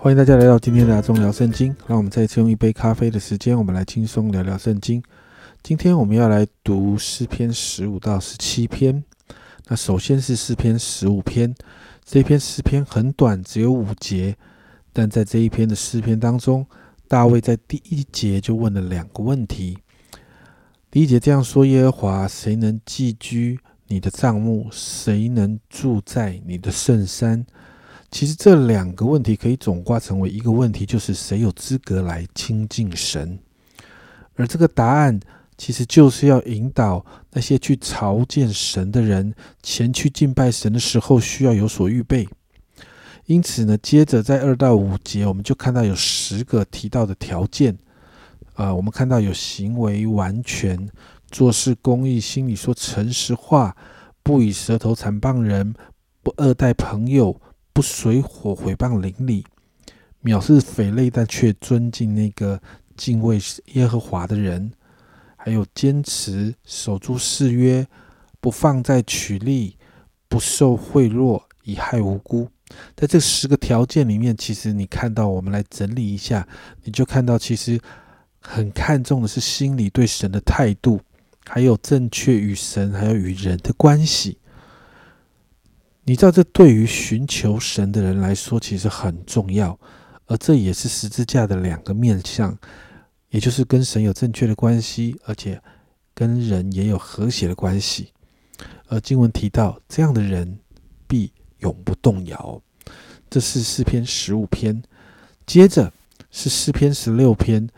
欢迎大家来到今天的阿忠聊圣经。让我们再次用一杯咖啡的时间，我们来轻松聊聊圣经。今天我们要来读诗篇十五到十七篇。那首先是诗篇十五篇，这篇诗篇很短，只有五节。但在这一篇的诗篇当中，大卫在第一节就问了两个问题。第一节这样说：“耶和华，谁能寄居你的帐幕？谁能住在你的圣山？”其实这两个问题可以总挂成为一个问题，就是谁有资格来亲近神？而这个答案其实就是要引导那些去朝见神的人前去敬拜神的时候需要有所预备。因此呢，接着在二到五节，我们就看到有十个提到的条件。啊，我们看到有行为完全、做事公义、心里说诚实话、不以舌头残谤人、不恶待朋友。不水火毁谤邻里，藐视匪类，但却尊敬那个敬畏耶和华的人；还有坚持守住誓约，不放在取利，不受贿赂，以害无辜。在这十个条件里面，其实你看到，我们来整理一下，你就看到，其实很看重的是心里对神的态度，还有正确与神还有与人的关系。你知道，这对于寻求神的人来说，其实很重要，而这也是十字架的两个面相，也就是跟神有正确的关系，而且跟人也有和谐的关系。而经文提到，这样的人必永不动摇。这是诗篇十五篇，接着是诗篇十六篇。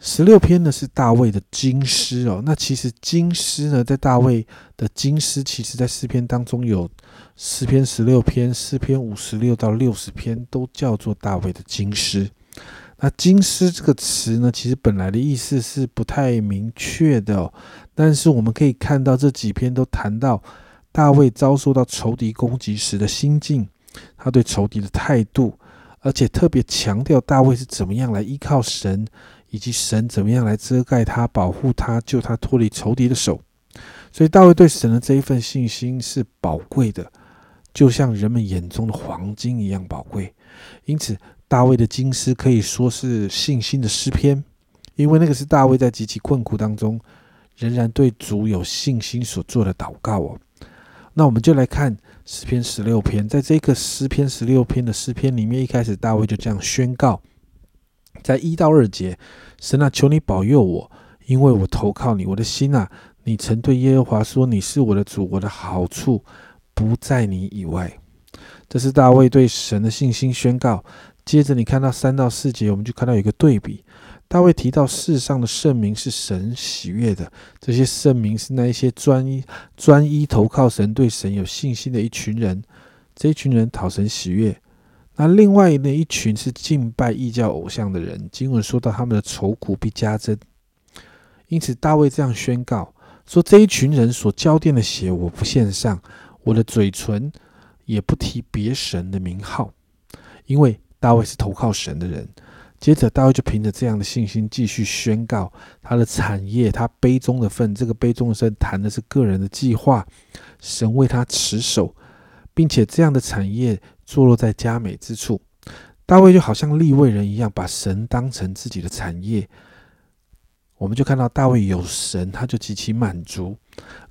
十六篇呢是大卫的经诗哦。那其实经诗呢，在大卫的经诗，其实在诗篇当中有诗篇十六篇、诗篇五十六到六十篇，都叫做大卫的经诗。那经诗这个词呢，其实本来的意思是不太明确的哦。但是我们可以看到这几篇都谈到大卫遭受到仇敌攻击时的心境，他对仇敌的态度，而且特别强调大卫是怎么样来依靠神。以及神怎么样来遮盖他、保护他、救他脱离仇敌的手，所以大卫对神的这一份信心是宝贵的，就像人们眼中的黄金一样宝贵。因此，大卫的经诗可以说是信心的诗篇，因为那个是大卫在极其困苦当中，仍然对主有信心所做的祷告哦。那我们就来看诗篇十六篇，在这个诗篇十六篇的诗篇里面，一开始大卫就这样宣告。在一到二节，神啊，求你保佑我，因为我投靠你。我的心啊，你曾对耶和华说：“你是我的主，我的好处不在你以外。”这是大卫对神的信心宣告。接着，你看到三到四节，我们就看到有一个对比。大卫提到世上的圣名是神喜悦的，这些圣名是那一些专一、专一投靠神、对神有信心的一群人。这一群人讨神喜悦。那另外那一群是敬拜异教偶像的人，经文说到他们的愁苦必加增，因此大卫这样宣告说：这一群人所浇奠的血，我不献上，我的嘴唇也不提别神的名号，因为大卫是投靠神的人。接着大卫就凭着这样的信心继续宣告他的产业，他杯中的份。这个杯中的份谈的是个人的计划，神为他持守，并且这样的产业。坐落在佳美之处，大卫就好像立位人一样，把神当成自己的产业。我们就看到大卫有神，他就极其满足。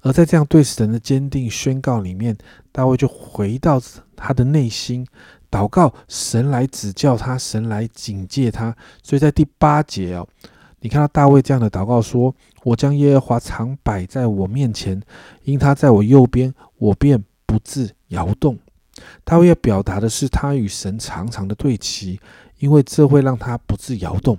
而在这样对神的坚定宣告里面，大卫就回到他的内心，祷告神来指教他，神来警戒他。所以在第八节哦，你看到大卫这样的祷告说：“我将耶和华常摆在我面前，因他在我右边，我便不自摇动。”他会要表达的是他与神常常的对齐，因为这会让他不致摇动。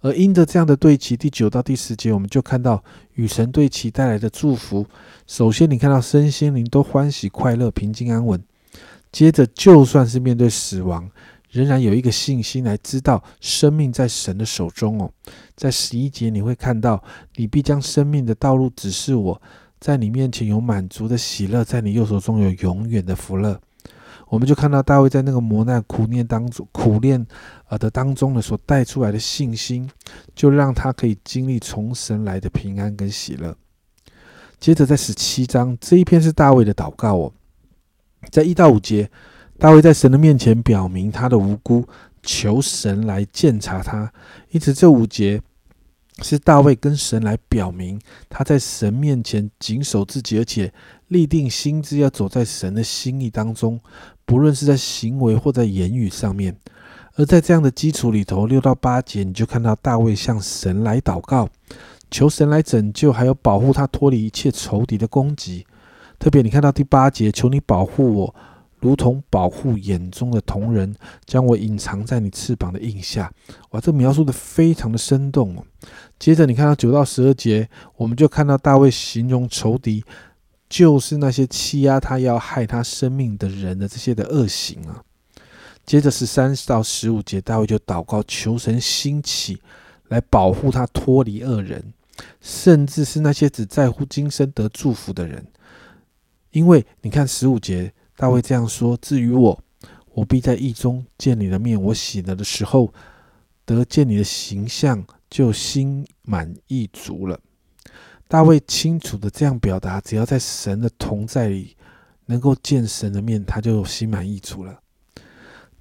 而因着这样的对齐，第九到第十节，我们就看到与神对齐带来的祝福。首先，你看到身心灵都欢喜快乐、平静安稳。接着，就算是面对死亡，仍然有一个信心来知道生命在神的手中哦。在十一节，你会看到你必将生命的道路指示我，在你面前有满足的喜乐，在你右手中有永远的福乐。我们就看到大卫在那个磨难苦念当中，苦练呃的当中呢，所带出来的信心，就让他可以经历从神来的平安跟喜乐。接着在十七章这一篇是大卫的祷告哦，在一到五节，大卫在神的面前表明他的无辜，求神来鉴察他。因此，这五节是大卫跟神来表明他在神面前谨守自己，而且立定心志要走在神的心意当中，不论是在行为或在言语上面。而在这样的基础里头，六到八节你就看到大卫向神来祷告，求神来拯救，还有保护他脱离一切仇敌的攻击。特别你看到第八节，求你保护我。如同保护眼中的瞳人，将我隐藏在你翅膀的印下。哇，这描述的非常的生动哦。接着你看到九到十二节，我们就看到大卫形容仇敌，就是那些欺压他、要害他生命的人的这些的恶行啊。接着十三到十五节，大卫就祷告求神兴起来保护他脱离恶人，甚至是那些只在乎今生得祝福的人。因为你看十五节。大卫这样说：“至于我，我必在意中见你的面。我醒了的时候，得见你的形象，就心满意足了。”大卫清楚的这样表达：只要在神的同在里，能够见神的面，他就心满意足了。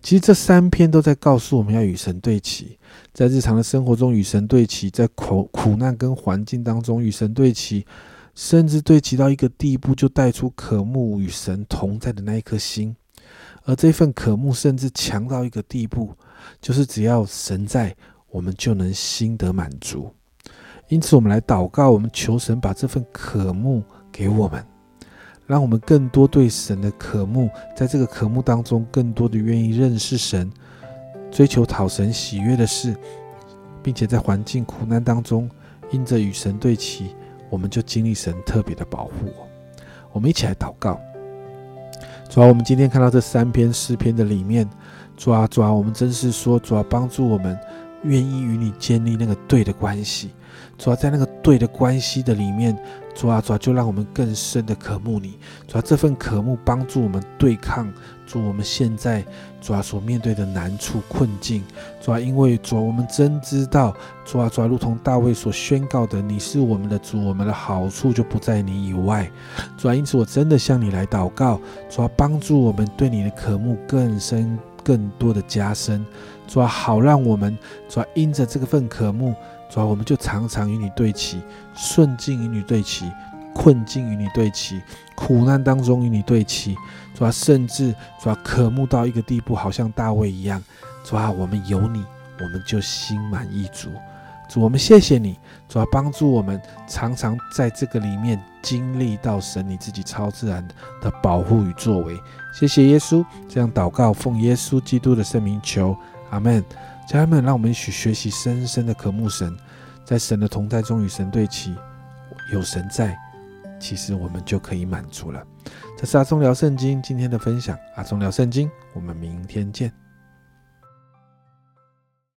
其实这三篇都在告诉我们要与神对齐，在日常的生活中与神对齐，在苦苦难跟环境当中与神对齐。甚至对齐到一个地步，就带出渴慕与神同在的那一颗心，而这份渴慕甚至强到一个地步，就是只要神在，我们就能心得满足。因此，我们来祷告，我们求神把这份渴慕给我们，让我们更多对神的渴慕，在这个渴慕当中，更多的愿意认识神，追求讨神喜悦的事，并且在环境苦难当中，因着与神对齐。我们就经历神特别的保护我。我们一起来祷告。主啊，我们今天看到这三篇诗篇的里面，主啊，主啊，我们真是说，主啊，帮助我们愿意与你建立那个对的关系。主要在那个对的关系的里面，主啊，主啊，就让我们更深的渴慕你。主要这份渴慕帮助我们对抗。主，我们现在主啊所面对的难处困境，主啊，因为主，我们真知道主啊，主啊，如同大卫所宣告的，你是我们的主，我们的好处就不在你以外。主啊，因此我真的向你来祷告，主啊，帮助我们对你的渴慕更深、更多的加深。主啊，好让我们主啊，因着这个份渴慕，主啊，我们就常常与你对齐，顺境与你对齐。困境与你对齐，苦难当中与你对齐，主啊，甚至主啊，渴慕到一个地步，好像大卫一样，主啊，我们有你，我们就心满意足。主，我们谢谢你，主啊，帮助我们常常在这个里面经历到神你自己超自然的保护与作为。谢谢耶稣，这样祷告，奉耶稣基督的圣名求，阿门。家人们，让我们一起学习深深的渴慕神，在神的同在中与神对齐，有神在。其实我们就可以满足了。这是阿松聊圣经今天的分享，阿松聊圣经，我们明天见。